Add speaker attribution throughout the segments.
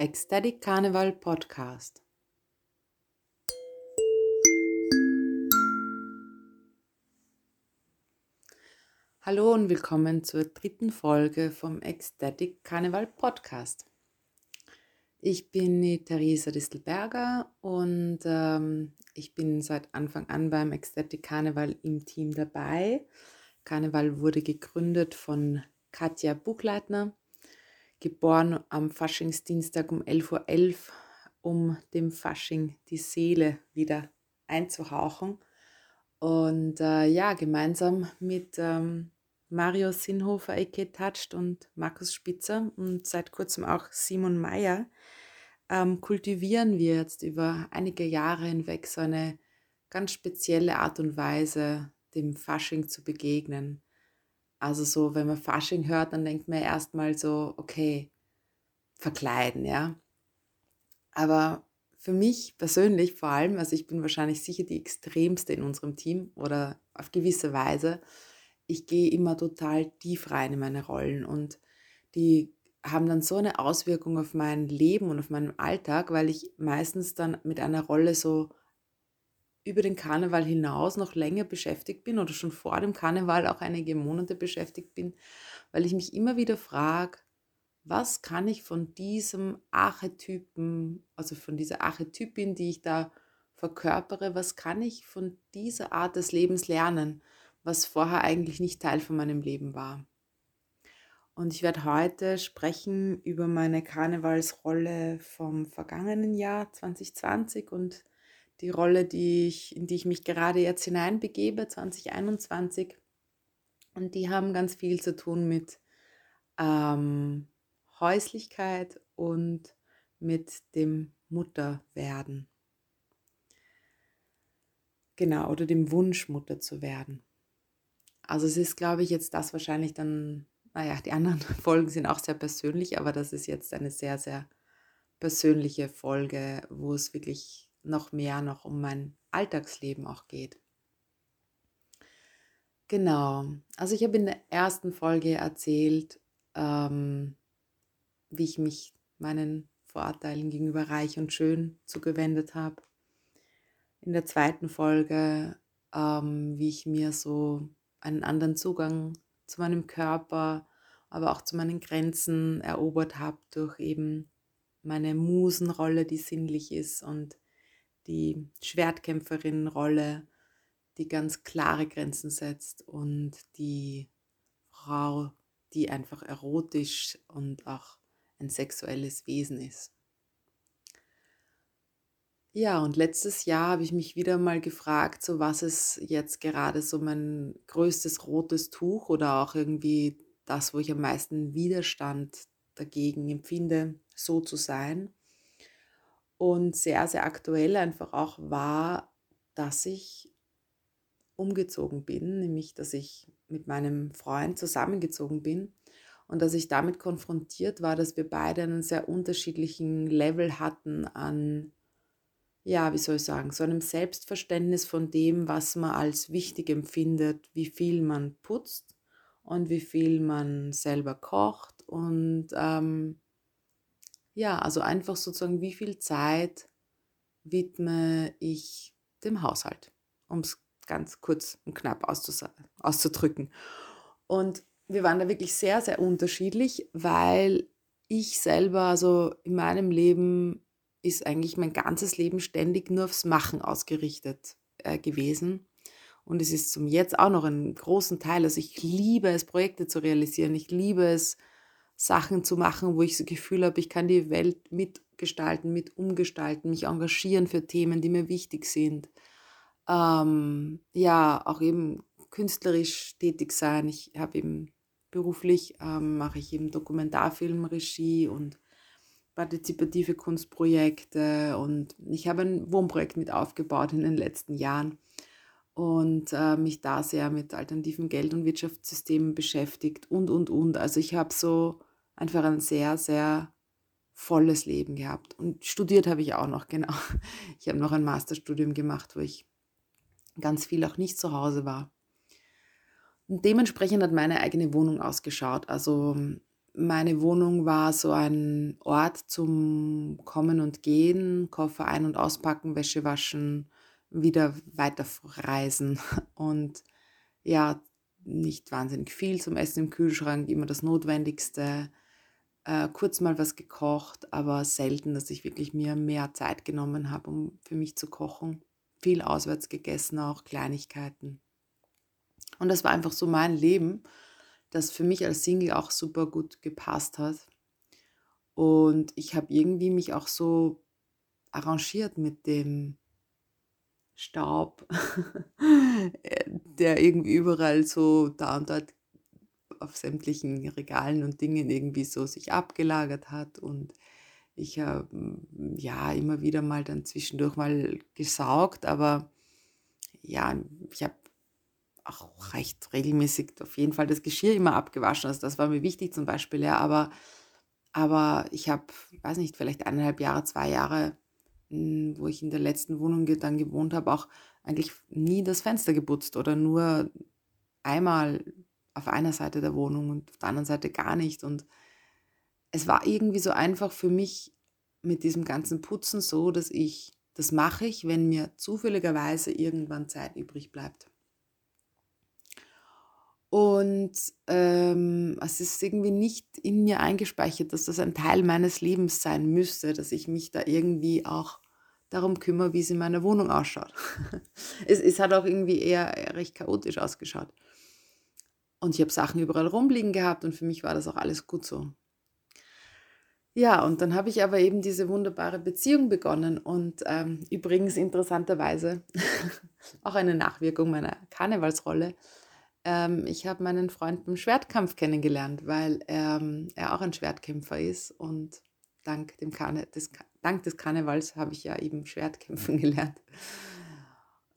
Speaker 1: Ecstatic Carnival Podcast. Hallo und willkommen zur dritten Folge vom Ecstatic Carnival Podcast. Ich bin die Theresa Distelberger und ähm, ich bin seit Anfang an beim Ecstatic Carnival im Team dabei. Carnival wurde gegründet von Katja Buchleitner geboren am Faschingsdienstag um 11.11 Uhr, .11, um dem Fasching die Seele wieder einzuhauchen. Und äh, ja, gemeinsam mit ähm, Mario Sinhofer, Eke Touched und Markus Spitzer und seit kurzem auch Simon Meyer ähm, kultivieren wir jetzt über einige Jahre hinweg so eine ganz spezielle Art und Weise, dem Fasching zu begegnen. Also so, wenn man Fasching hört, dann denkt man erstmal so, okay, verkleiden, ja. Aber für mich persönlich vor allem, also ich bin wahrscheinlich sicher die extremste in unserem Team oder auf gewisse Weise, ich gehe immer total tief rein in meine Rollen und die haben dann so eine Auswirkung auf mein Leben und auf meinen Alltag, weil ich meistens dann mit einer Rolle so über den Karneval hinaus noch länger beschäftigt bin oder schon vor dem Karneval auch einige Monate beschäftigt bin, weil ich mich immer wieder frage, was kann ich von diesem Archetypen, also von dieser Archetypin, die ich da verkörpere, was kann ich von dieser Art des Lebens lernen, was vorher eigentlich nicht Teil von meinem Leben war. Und ich werde heute sprechen über meine Karnevalsrolle vom vergangenen Jahr 2020 und die Rolle, die ich, in die ich mich gerade jetzt hineinbegebe, 2021. Und die haben ganz viel zu tun mit ähm, Häuslichkeit und mit dem Mutterwerden. Genau, oder dem Wunsch, Mutter zu werden. Also es ist, glaube ich, jetzt das wahrscheinlich dann, naja, die anderen Folgen sind auch sehr persönlich, aber das ist jetzt eine sehr, sehr persönliche Folge, wo es wirklich noch mehr noch um mein Alltagsleben auch geht. Genau, also ich habe in der ersten Folge erzählt, ähm, wie ich mich meinen Vorurteilen gegenüber reich und schön zugewendet habe. In der zweiten Folge, ähm, wie ich mir so einen anderen Zugang zu meinem Körper, aber auch zu meinen Grenzen erobert habe durch eben meine Musenrolle, die sinnlich ist und die Schwertkämpferin-Rolle, die ganz klare Grenzen setzt und die Frau, die einfach erotisch und auch ein sexuelles Wesen ist. Ja, und letztes Jahr habe ich mich wieder mal gefragt, so was ist jetzt gerade so mein größtes rotes Tuch oder auch irgendwie das, wo ich am meisten Widerstand dagegen empfinde, so zu sein und sehr, sehr aktuell einfach auch war, dass ich umgezogen bin, nämlich dass ich mit meinem Freund zusammengezogen bin. Und dass ich damit konfrontiert war, dass wir beide einen sehr unterschiedlichen Level hatten an, ja, wie soll ich sagen, so einem Selbstverständnis von dem, was man als wichtig empfindet, wie viel man putzt und wie viel man selber kocht. Und ähm, ja, also einfach sozusagen, wie viel Zeit widme ich dem Haushalt, um es ganz kurz und knapp auszudrücken. Und wir waren da wirklich sehr, sehr unterschiedlich, weil ich selber, also in meinem Leben ist eigentlich mein ganzes Leben ständig nur aufs Machen ausgerichtet äh, gewesen. Und es ist zum Jetzt auch noch einen großen Teil. Also ich liebe es, Projekte zu realisieren. Ich liebe es, Sachen zu machen, wo ich das Gefühl habe, ich kann die Welt mitgestalten, mit umgestalten, mich engagieren für Themen, die mir wichtig sind. Ähm, ja, auch eben künstlerisch tätig sein. Ich habe eben beruflich, ähm, mache ich eben Dokumentarfilmregie und partizipative Kunstprojekte und ich habe ein Wohnprojekt mit aufgebaut in den letzten Jahren und äh, mich da sehr mit alternativen Geld- und Wirtschaftssystemen beschäftigt und, und, und. Also ich habe so einfach ein sehr, sehr volles Leben gehabt. Und studiert habe ich auch noch, genau. Ich habe noch ein Masterstudium gemacht, wo ich ganz viel auch nicht zu Hause war. Und dementsprechend hat meine eigene Wohnung ausgeschaut. Also meine Wohnung war so ein Ort zum Kommen und Gehen, Koffer ein- und auspacken, Wäsche waschen, wieder weiterreisen und ja, nicht wahnsinnig viel zum Essen im Kühlschrank, immer das Notwendigste, äh, kurz mal was gekocht, aber selten, dass ich wirklich mir mehr Zeit genommen habe, um für mich zu kochen. Viel auswärts gegessen, auch Kleinigkeiten. Und das war einfach so mein Leben, das für mich als Single auch super gut gepasst hat. Und ich habe irgendwie mich auch so arrangiert mit dem Staub, der irgendwie überall so da und dort auf sämtlichen Regalen und Dingen irgendwie so sich abgelagert hat und ich habe ja immer wieder mal dann zwischendurch mal gesaugt, aber ja, ich habe auch recht regelmäßig auf jeden Fall das Geschirr immer abgewaschen. Also das war mir wichtig zum Beispiel, ja, aber, aber ich habe, weiß nicht, vielleicht eineinhalb Jahre, zwei Jahre, hm, wo ich in der letzten Wohnung dann gewohnt habe, auch eigentlich nie das Fenster geputzt oder nur einmal auf einer Seite der Wohnung und auf der anderen Seite gar nicht. Und es war irgendwie so einfach für mich mit diesem ganzen Putzen so, dass ich, das mache ich, wenn mir zufälligerweise irgendwann Zeit übrig bleibt. Und ähm, es ist irgendwie nicht in mir eingespeichert, dass das ein Teil meines Lebens sein müsste, dass ich mich da irgendwie auch darum kümmere, wie es in meiner Wohnung ausschaut. es, es hat auch irgendwie eher recht chaotisch ausgeschaut. Und ich habe Sachen überall rumliegen gehabt und für mich war das auch alles gut so. Ja, und dann habe ich aber eben diese wunderbare Beziehung begonnen und ähm, übrigens interessanterweise auch eine Nachwirkung meiner Karnevalsrolle. Ähm, ich habe meinen Freund beim Schwertkampf kennengelernt, weil ähm, er auch ein Schwertkämpfer ist und dank, dem Karne des, dank des Karnevals habe ich ja eben Schwertkämpfen gelernt.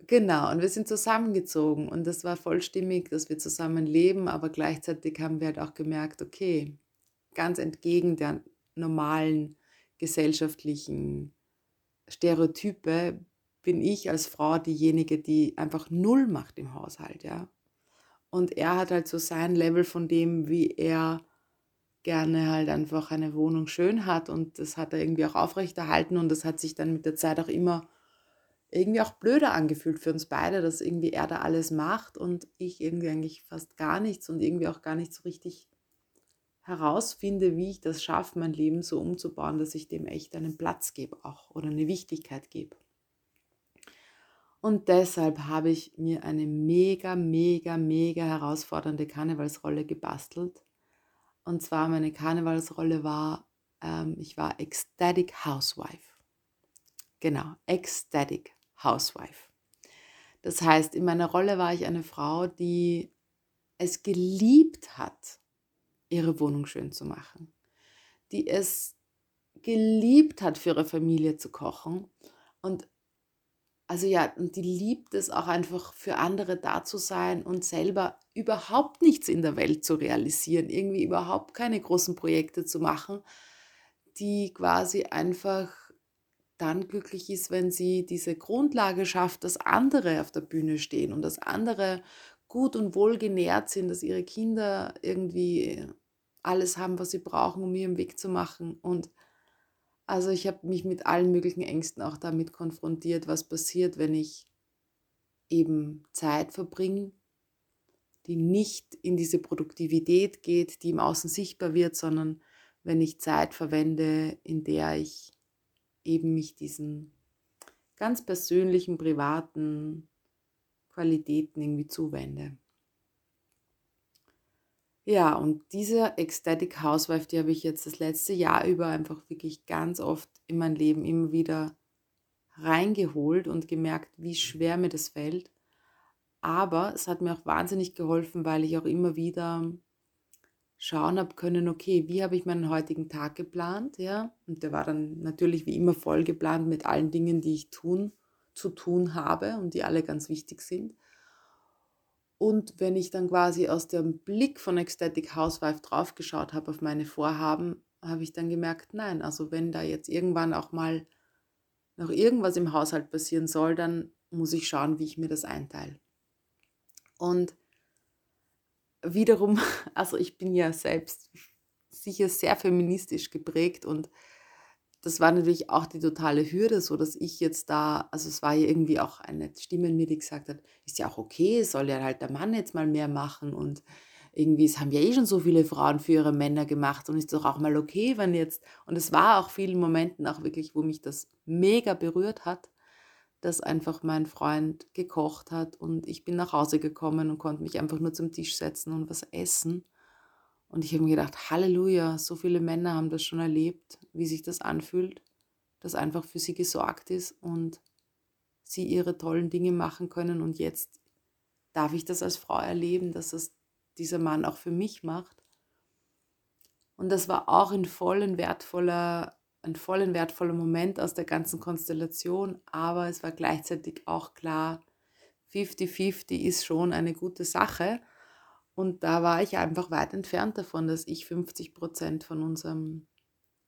Speaker 1: Genau, und wir sind zusammengezogen und das war vollstimmig, dass wir zusammen leben, aber gleichzeitig haben wir halt auch gemerkt, okay, ganz entgegen der normalen gesellschaftlichen Stereotype bin ich als Frau diejenige, die einfach null macht im Haushalt, ja. Und er hat halt so sein Level von dem, wie er gerne halt einfach eine Wohnung schön hat und das hat er irgendwie auch aufrechterhalten und das hat sich dann mit der Zeit auch immer irgendwie auch blöder angefühlt für uns beide, dass irgendwie er da alles macht und ich irgendwie eigentlich fast gar nichts und irgendwie auch gar nicht so richtig herausfinde, wie ich das schaffe, mein Leben so umzubauen, dass ich dem echt einen Platz gebe auch oder eine Wichtigkeit gebe. Und deshalb habe ich mir eine mega, mega, mega herausfordernde Karnevalsrolle gebastelt. Und zwar meine Karnevalsrolle war, ähm, ich war Ecstatic Housewife. Genau, Ecstatic Housewife. Das heißt, in meiner Rolle war ich eine Frau, die es geliebt hat, ihre Wohnung schön zu machen, die es geliebt hat, für ihre Familie zu kochen und also ja, und die liebt es auch einfach für andere da zu sein und selber überhaupt nichts in der Welt zu realisieren, irgendwie überhaupt keine großen Projekte zu machen, die quasi einfach dann glücklich ist, wenn sie diese Grundlage schafft, dass andere auf der Bühne stehen und dass andere gut und wohl genährt sind, dass ihre Kinder irgendwie alles haben, was sie brauchen, um ihren Weg zu machen. Und also ich habe mich mit allen möglichen Ängsten auch damit konfrontiert, was passiert, wenn ich eben Zeit verbringe, die nicht in diese Produktivität geht, die im Außen sichtbar wird, sondern wenn ich Zeit verwende, in der ich eben mich diesen ganz persönlichen, privaten Qualitäten irgendwie zuwende. Ja, und diese Ecstatic Housewife, die habe ich jetzt das letzte Jahr über einfach wirklich ganz oft in mein Leben immer wieder reingeholt und gemerkt, wie schwer mir das fällt. Aber es hat mir auch wahnsinnig geholfen, weil ich auch immer wieder schauen habe können, okay, wie habe ich meinen heutigen Tag geplant, ja? Und der war dann natürlich wie immer voll geplant mit allen Dingen, die ich tun, zu tun habe und die alle ganz wichtig sind. Und wenn ich dann quasi aus dem Blick von Ecstatic Housewife draufgeschaut habe auf meine Vorhaben, habe ich dann gemerkt, nein, also wenn da jetzt irgendwann auch mal noch irgendwas im Haushalt passieren soll, dann muss ich schauen, wie ich mir das einteile. Und wiederum, also ich bin ja selbst sicher sehr feministisch geprägt und das war natürlich auch die totale Hürde, so dass ich jetzt da, also es war ja irgendwie auch eine Stimme in mir, die gesagt hat, ist ja auch okay, soll ja halt der Mann jetzt mal mehr machen und irgendwie, es haben ja eh schon so viele Frauen für ihre Männer gemacht und ist doch auch mal okay, wenn jetzt, und es war auch vielen Momenten auch wirklich, wo mich das mega berührt hat, dass einfach mein Freund gekocht hat und ich bin nach Hause gekommen und konnte mich einfach nur zum Tisch setzen und was essen. Und ich habe mir gedacht, Halleluja, so viele Männer haben das schon erlebt, wie sich das anfühlt, dass einfach für sie gesorgt ist und sie ihre tollen Dinge machen können. Und jetzt darf ich das als Frau erleben, dass das dieser Mann auch für mich macht. Und das war auch ein vollen wertvoller, ein vollen wertvoller Moment aus der ganzen Konstellation, aber es war gleichzeitig auch klar, 50-50 ist schon eine gute Sache. Und da war ich einfach weit entfernt davon, dass ich 50 Prozent von unserem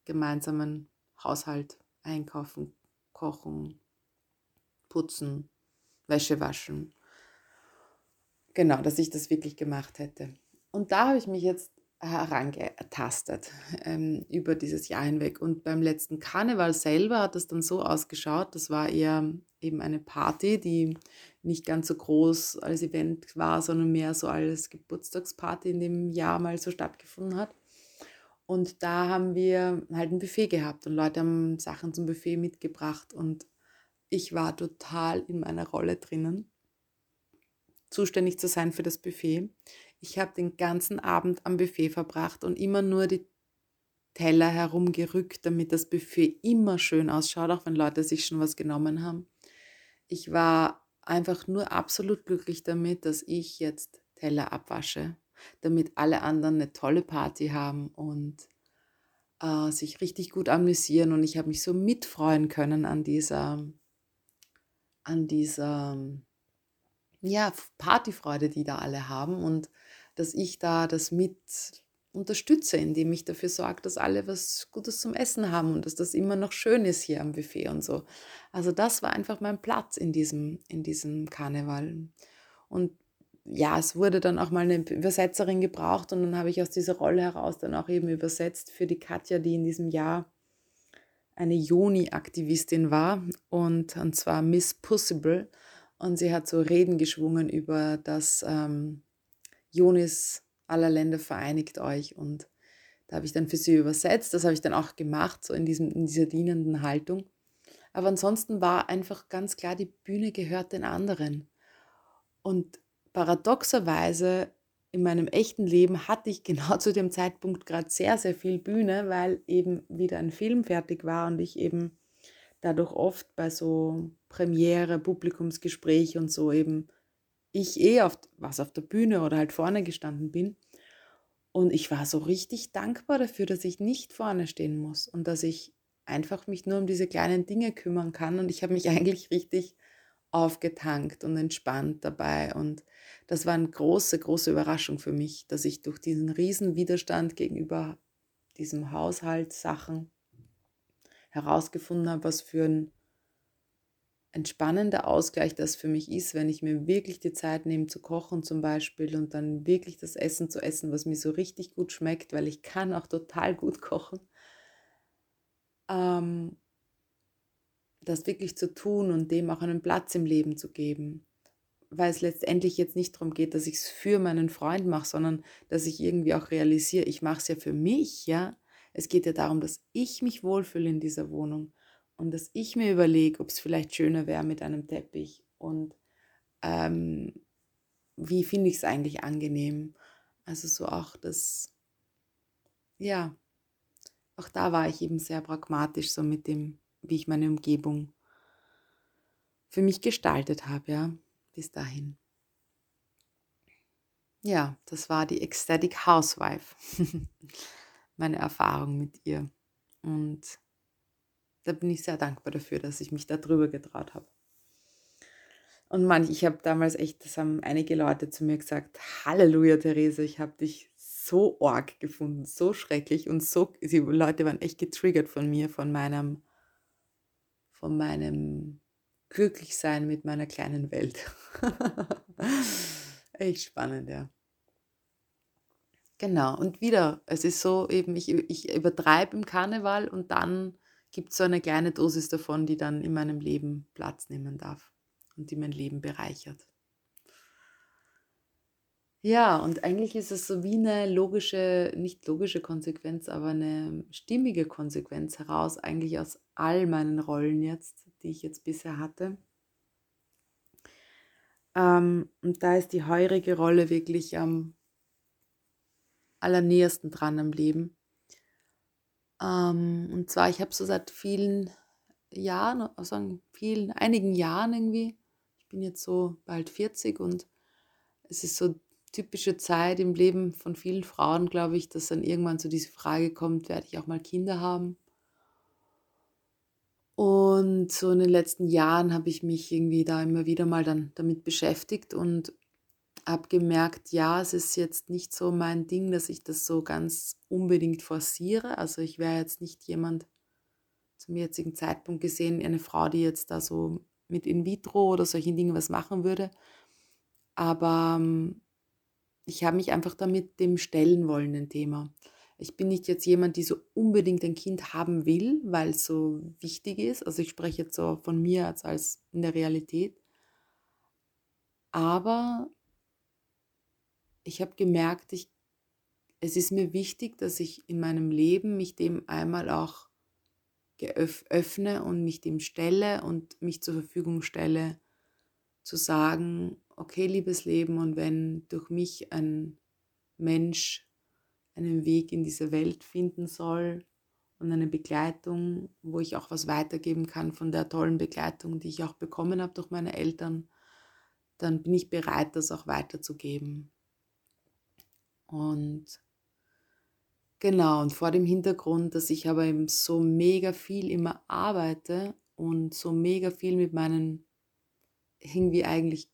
Speaker 1: gemeinsamen Haushalt einkaufen, kochen, putzen, Wäsche waschen. Genau, dass ich das wirklich gemacht hätte. Und da habe ich mich jetzt herangetastet ähm, über dieses Jahr hinweg. Und beim letzten Karneval selber hat das dann so ausgeschaut, das war eher eben eine Party, die nicht ganz so groß als Event war, sondern mehr so als Geburtstagsparty in dem Jahr mal so stattgefunden hat. Und da haben wir halt ein Buffet gehabt und Leute haben Sachen zum Buffet mitgebracht und ich war total in meiner Rolle drinnen, zuständig zu sein für das Buffet. Ich habe den ganzen Abend am Buffet verbracht und immer nur die Teller herumgerückt, damit das Buffet immer schön ausschaut, auch wenn Leute sich schon was genommen haben. Ich war einfach nur absolut glücklich damit, dass ich jetzt Teller abwasche, damit alle anderen eine tolle Party haben und äh, sich richtig gut amüsieren. Und ich habe mich so mitfreuen können an dieser, an dieser ja, Partyfreude, die da alle haben. Und dass ich da das mit unterstütze, indem ich dafür sorge, dass alle was Gutes zum Essen haben und dass das immer noch schön ist hier am Buffet und so. Also das war einfach mein Platz in diesem, in diesem Karneval. Und ja, es wurde dann auch mal eine Übersetzerin gebraucht und dann habe ich aus dieser Rolle heraus dann auch eben übersetzt für die Katja, die in diesem Jahr eine Joni-Aktivistin war und, und zwar Miss Possible. Und sie hat so Reden geschwungen über das ähm, Jonis aller Länder vereinigt euch. Und da habe ich dann für sie übersetzt. Das habe ich dann auch gemacht, so in, diesem, in dieser dienenden Haltung. Aber ansonsten war einfach ganz klar, die Bühne gehört den anderen. Und paradoxerweise in meinem echten Leben hatte ich genau zu dem Zeitpunkt gerade sehr, sehr viel Bühne, weil eben wieder ein Film fertig war und ich eben dadurch oft bei so Premiere, Publikumsgespräch und so eben ich eh auf, was auf der Bühne oder halt vorne gestanden bin. Und ich war so richtig dankbar dafür, dass ich nicht vorne stehen muss und dass ich einfach mich nur um diese kleinen Dinge kümmern kann. Und ich habe mich eigentlich richtig aufgetankt und entspannt dabei. Und das war eine große, große Überraschung für mich, dass ich durch diesen riesen Widerstand gegenüber diesem Haushaltssachen herausgefunden habe, was für ein entspannender Ausgleich das für mich ist, wenn ich mir wirklich die Zeit nehme zu kochen zum Beispiel und dann wirklich das Essen zu essen, was mir so richtig gut schmeckt, weil ich kann auch total gut kochen. Ähm, das wirklich zu tun und dem auch einen Platz im Leben zu geben. Weil es letztendlich jetzt nicht darum geht, dass ich es für meinen Freund mache, sondern dass ich irgendwie auch realisiere, ich mache es ja für mich, ja. Es geht ja darum, dass ich mich wohlfühle in dieser Wohnung und dass ich mir überlege, ob es vielleicht schöner wäre mit einem Teppich und ähm, wie finde ich es eigentlich angenehm. Also so auch das, ja, auch da war ich eben sehr pragmatisch so mit dem, wie ich meine Umgebung für mich gestaltet habe, ja, bis dahin. Ja, das war die Ecstatic Housewife, meine Erfahrung mit ihr. Und da bin ich sehr dankbar dafür, dass ich mich da drüber getraut habe. Und manch, ich habe damals echt, das haben einige Leute zu mir gesagt, Halleluja, Therese, ich habe dich so arg gefunden, so schrecklich und so, die Leute waren echt getriggert von mir, von meinem, von meinem Glücklichsein mit meiner kleinen Welt. echt spannend, ja. Genau, und wieder, es ist so eben, ich, ich übertreibe im Karneval und dann gibt es so eine kleine Dosis davon, die dann in meinem Leben Platz nehmen darf und die mein Leben bereichert. Ja, und eigentlich ist es so wie eine logische, nicht logische Konsequenz, aber eine stimmige Konsequenz heraus, eigentlich aus all meinen Rollen jetzt, die ich jetzt bisher hatte. Ähm, und da ist die heurige Rolle wirklich am allernähersten dran am Leben. Ähm, und zwar, ich habe so seit vielen Jahren, also vielen, einigen Jahren irgendwie, ich bin jetzt so bald 40 und es ist so typische Zeit im Leben von vielen Frauen, glaube ich, dass dann irgendwann so diese Frage kommt, werde ich auch mal Kinder haben? Und so in den letzten Jahren habe ich mich irgendwie da immer wieder mal dann damit beschäftigt und habe gemerkt, ja, es ist jetzt nicht so mein Ding, dass ich das so ganz unbedingt forciere. Also ich wäre jetzt nicht jemand zum jetzigen Zeitpunkt gesehen, eine Frau, die jetzt da so mit In vitro oder solchen Dingen was machen würde. Aber ähm, ich habe mich einfach damit dem stellen wollen, dem Thema. Ich bin nicht jetzt jemand, die so unbedingt ein Kind haben will, weil es so wichtig ist. Also ich spreche jetzt so von mir als, als in der Realität. Aber ich habe gemerkt, ich, es ist mir wichtig, dass ich in meinem Leben mich dem einmal auch öffne und mich dem stelle und mich zur Verfügung stelle, zu sagen, okay, liebes Leben, und wenn durch mich ein Mensch einen Weg in diese Welt finden soll und eine Begleitung, wo ich auch was weitergeben kann von der tollen Begleitung, die ich auch bekommen habe durch meine Eltern, dann bin ich bereit, das auch weiterzugeben. Und genau, und vor dem Hintergrund, dass ich aber eben so mega viel immer arbeite und so mega viel mit meinen irgendwie eigentlich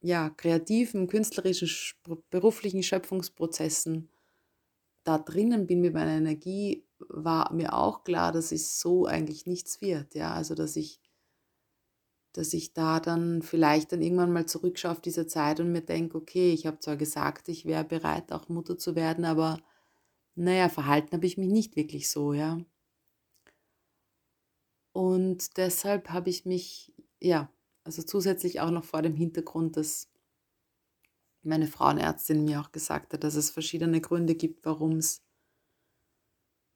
Speaker 1: ja, kreativen, künstlerischen, beruflichen Schöpfungsprozessen da drinnen bin mit meiner Energie, war mir auch klar, dass es so eigentlich nichts wird. Ja, also dass ich, dass ich da dann vielleicht dann irgendwann mal zurückschaue auf diese Zeit und mir denke, okay, ich habe zwar gesagt, ich wäre bereit, auch Mutter zu werden, aber naja, verhalten habe ich mich nicht wirklich so, ja. Und deshalb habe ich mich, ja, also zusätzlich auch noch vor dem Hintergrund, dass meine Frauenärztin mir auch gesagt hat, dass es verschiedene Gründe gibt, warum es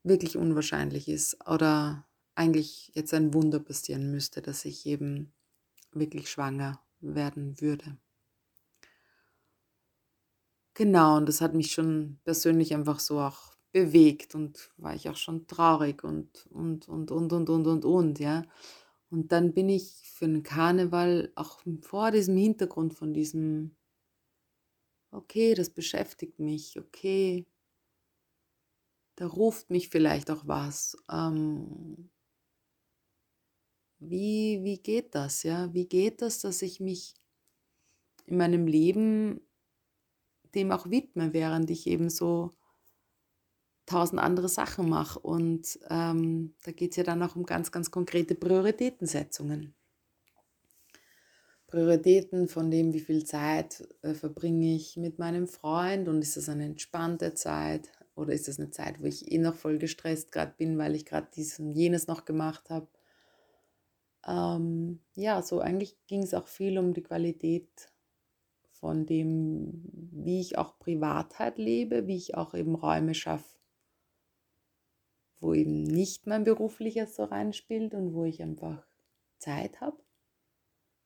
Speaker 1: wirklich unwahrscheinlich ist oder eigentlich jetzt ein Wunder passieren müsste, dass ich eben wirklich schwanger werden würde. Genau, und das hat mich schon persönlich einfach so auch bewegt und war ich auch schon traurig und und und und und und und und, ja. Und dann bin ich für den Karneval auch vor diesem Hintergrund von diesem okay, das beschäftigt mich, okay, da ruft mich vielleicht auch was. Ähm, wie, wie geht das, ja? Wie geht das, dass ich mich in meinem Leben dem auch widme, während ich eben so tausend andere Sachen mache. Und ähm, da geht es ja dann auch um ganz, ganz konkrete Prioritätensetzungen. Prioritäten von dem, wie viel Zeit äh, verbringe ich mit meinem Freund und ist das eine entspannte Zeit oder ist das eine Zeit, wo ich eh noch voll gestresst gerade bin, weil ich gerade dies und jenes noch gemacht habe. Ähm, ja, so eigentlich ging es auch viel um die Qualität von dem, wie ich auch Privatheit lebe, wie ich auch eben Räume schaffe, wo eben nicht mein berufliches so reinspielt und wo ich einfach Zeit habe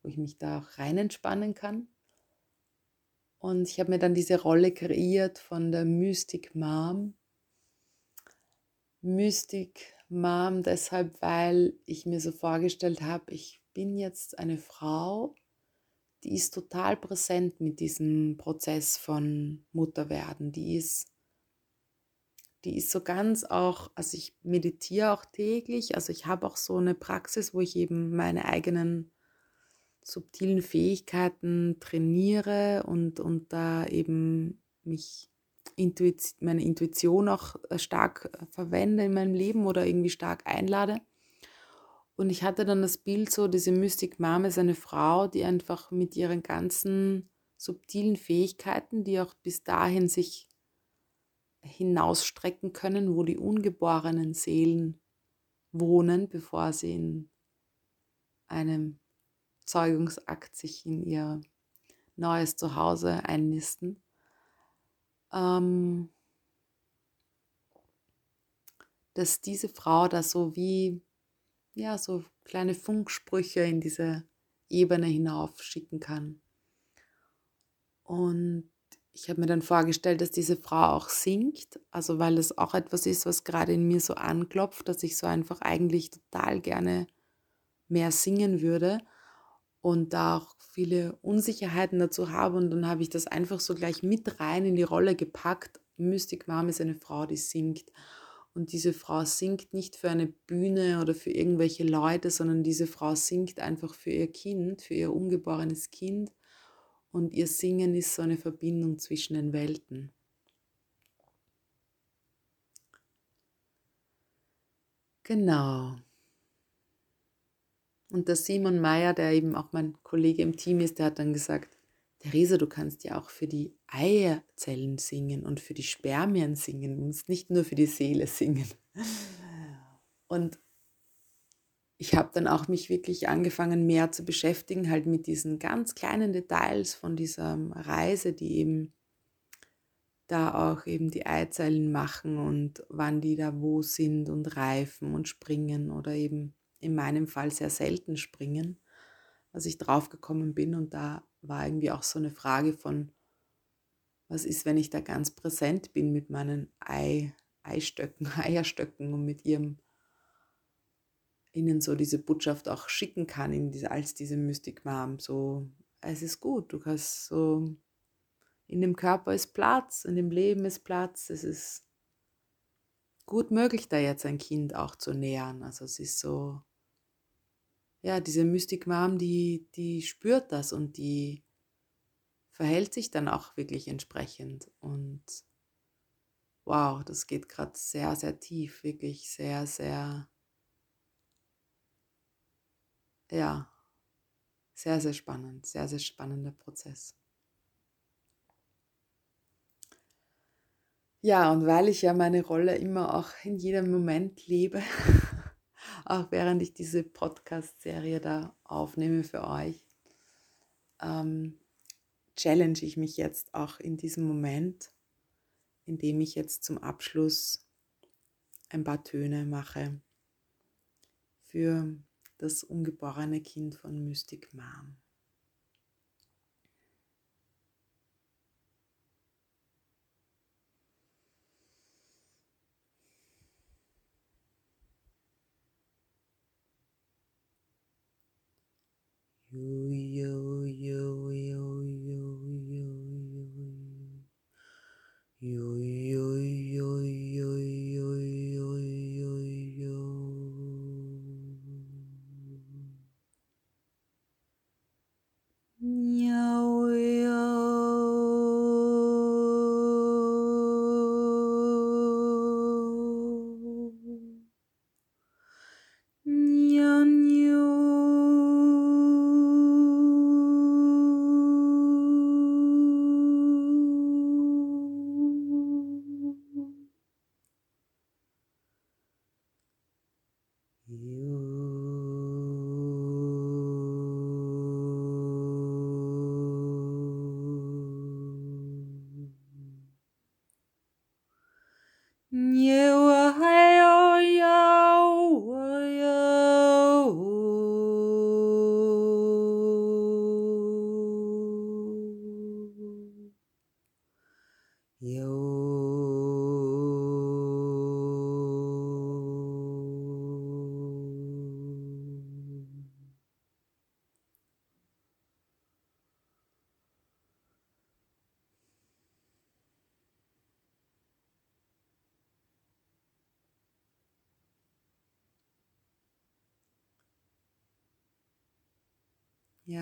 Speaker 1: wo ich mich da auch rein entspannen kann. Und ich habe mir dann diese Rolle kreiert von der Mystic Mom. Mystic Mom deshalb, weil ich mir so vorgestellt habe, ich bin jetzt eine Frau, die ist total präsent mit diesem Prozess von Mutterwerden. Die ist, die ist so ganz auch, also ich meditiere auch täglich, also ich habe auch so eine Praxis, wo ich eben meine eigenen subtilen Fähigkeiten trainiere und, und da eben mich Intuit meine Intuition auch äh, stark verwende in meinem Leben oder irgendwie stark einlade. Und ich hatte dann das Bild so, diese Mystic Mom ist eine Frau, die einfach mit ihren ganzen subtilen Fähigkeiten, die auch bis dahin sich hinausstrecken können, wo die ungeborenen Seelen wohnen, bevor sie in einem Zeugungsakt sich in ihr neues Zuhause einnisten. Ähm, dass diese Frau da so wie, ja, so kleine Funksprüche in diese Ebene hinauf schicken kann. Und ich habe mir dann vorgestellt, dass diese Frau auch singt, also weil es auch etwas ist, was gerade in mir so anklopft, dass ich so einfach eigentlich total gerne mehr singen würde und da auch viele Unsicherheiten dazu habe und dann habe ich das einfach so gleich mit rein in die Rolle gepackt. Mystic Mom ist eine Frau, die singt und diese Frau singt nicht für eine Bühne oder für irgendwelche Leute, sondern diese Frau singt einfach für ihr Kind, für ihr ungeborenes Kind und ihr Singen ist so eine Verbindung zwischen den Welten. Genau. Und der Simon Meyer, der eben auch mein Kollege im Team ist, der hat dann gesagt, Theresa, du kannst ja auch für die Eierzellen singen und für die Spermien singen. Du musst nicht nur für die Seele singen. Und ich habe dann auch mich wirklich angefangen, mehr zu beschäftigen, halt mit diesen ganz kleinen Details von dieser Reise, die eben da auch eben die Eizellen machen und wann die da wo sind und reifen und springen oder eben in meinem Fall sehr selten springen, was ich drauf gekommen bin. Und da war irgendwie auch so eine Frage von, was ist, wenn ich da ganz präsent bin mit meinen Ei, Eistöcken, Eierstöcken und mit ihrem ihnen so diese Botschaft auch schicken kann in diese, als diese Mystic Mom. So, es ist gut, du kannst so, in dem Körper ist Platz, in dem Leben ist Platz, es ist gut möglich, da jetzt ein Kind auch zu nähern. Also es ist so, ja, diese Mystic Mom, die, die spürt das und die verhält sich dann auch wirklich entsprechend. Und wow, das geht gerade sehr, sehr tief, wirklich sehr, sehr ja, sehr, sehr spannend, sehr, sehr spannender Prozess. Ja, und weil ich ja meine Rolle immer auch in jedem Moment lebe, auch während ich diese Podcast-Serie da aufnehme für euch, ähm, challenge ich mich jetzt auch in diesem Moment, indem ich jetzt zum Abschluss ein paar Töne mache für das ungeborene Kind von Mystic Mom. you.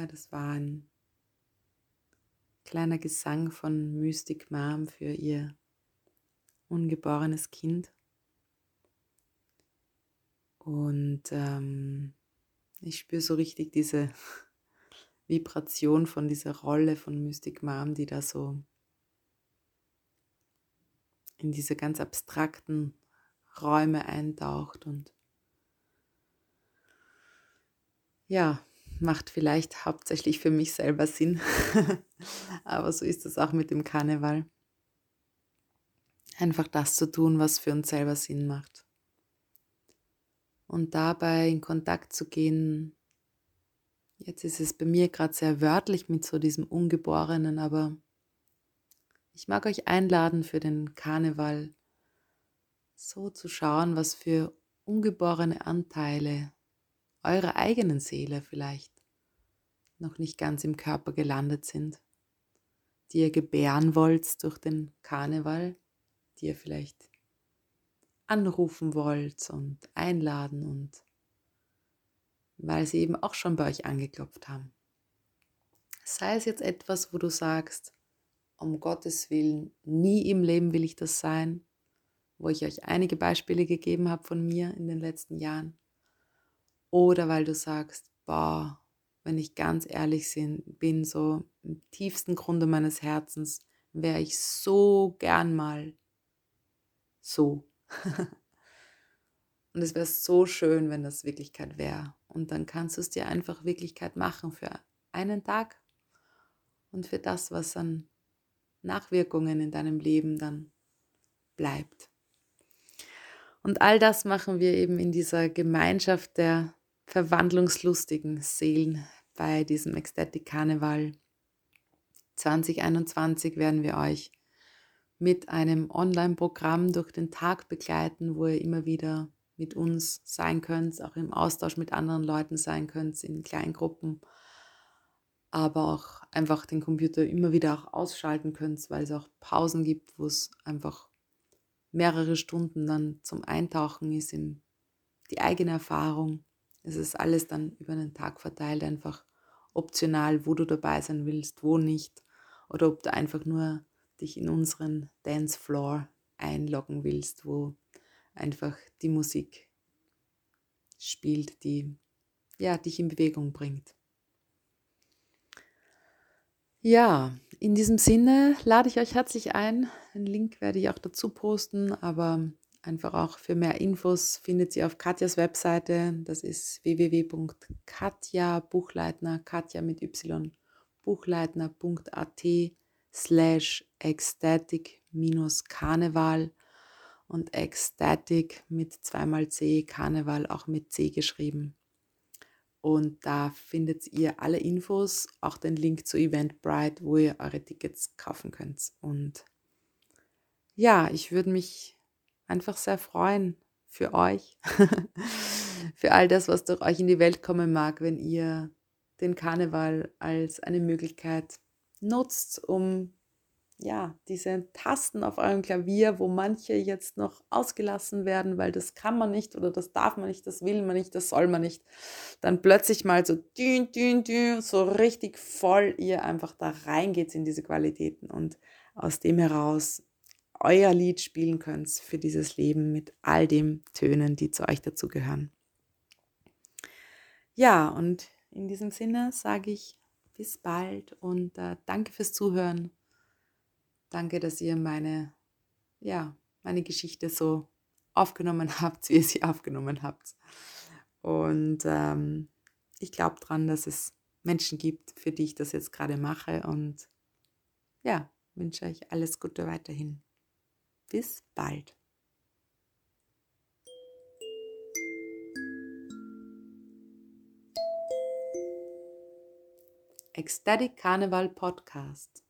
Speaker 1: Das war ein kleiner Gesang von Mystic Mom für ihr ungeborenes Kind. Und ähm, ich spüre so richtig diese Vibration von dieser Rolle von Mystic Mom, die da so in diese ganz abstrakten Räume eintaucht und ja, macht vielleicht hauptsächlich für mich selber Sinn. Aber so ist es auch mit dem Karneval. Einfach das zu tun, was für uns selber Sinn macht. Und dabei in Kontakt zu gehen. Jetzt ist es bei mir gerade sehr wörtlich mit so diesem Ungeborenen, aber ich mag euch einladen für den Karneval, so zu schauen, was für ungeborene Anteile eurer eigenen Seele vielleicht noch nicht ganz im Körper gelandet sind, die ihr gebären wollt durch den Karneval, die ihr vielleicht anrufen wollt und einladen und weil sie eben auch schon bei euch angeklopft haben. Sei es jetzt etwas, wo du sagst, um Gottes Willen, nie im Leben will ich das sein, wo ich euch einige Beispiele gegeben habe von mir in den letzten Jahren. Oder weil du sagst, boah, wenn ich ganz ehrlich bin, so im tiefsten Grunde meines Herzens, wäre ich so gern mal so. Und es wäre so schön, wenn das Wirklichkeit wäre. Und dann kannst du es dir einfach Wirklichkeit machen für einen Tag und für das, was an Nachwirkungen in deinem Leben dann bleibt. Und all das machen wir eben in dieser Gemeinschaft der verwandlungslustigen Seelen bei diesem Ecstatic Karneval 2021 werden wir euch mit einem Online-Programm durch den Tag begleiten, wo ihr immer wieder mit uns sein könnt, auch im Austausch mit anderen Leuten sein könnt, in kleinen Gruppen, aber auch einfach den Computer immer wieder auch ausschalten könnt, weil es auch Pausen gibt, wo es einfach mehrere Stunden dann zum Eintauchen ist in die eigene Erfahrung es ist alles dann über einen Tag verteilt, einfach optional, wo du dabei sein willst, wo nicht. Oder ob du einfach nur dich in unseren Dancefloor einloggen willst, wo einfach die Musik spielt, die ja, dich in Bewegung bringt. Ja, in diesem Sinne lade ich euch herzlich ein. Den Link werde ich auch dazu posten, aber Einfach auch für mehr Infos findet ihr auf Katjas Webseite. Das ist www.katja Buchleitner, Katja mit Y, buchleitner.at slash ecstatic minus Karneval und ecstatic mit zweimal C, Karneval auch mit C geschrieben. Und da findet ihr alle Infos, auch den Link zu Eventbrite, wo ihr eure Tickets kaufen könnt. Und ja, ich würde mich einfach sehr freuen für euch, für all das, was durch euch in die Welt kommen mag, wenn ihr den Karneval als eine Möglichkeit nutzt, um ja, diese Tasten auf eurem Klavier, wo manche jetzt noch ausgelassen werden, weil das kann man nicht oder das darf man nicht, das will man nicht, das soll man nicht, dann plötzlich mal so dün, dün, dün, so richtig voll ihr einfach da reingeht in diese Qualitäten und aus dem heraus euer Lied spielen könnt für dieses Leben mit all den Tönen, die zu euch dazugehören. Ja, und in diesem Sinne sage ich bis bald und äh, danke fürs Zuhören. Danke, dass ihr meine, ja, meine Geschichte so aufgenommen habt, wie ihr sie aufgenommen habt. Und ähm, ich glaube dran, dass es Menschen gibt, für die ich das jetzt gerade mache. Und ja, wünsche euch alles Gute weiterhin. Bis bald. Ecstatic Carnival Podcast.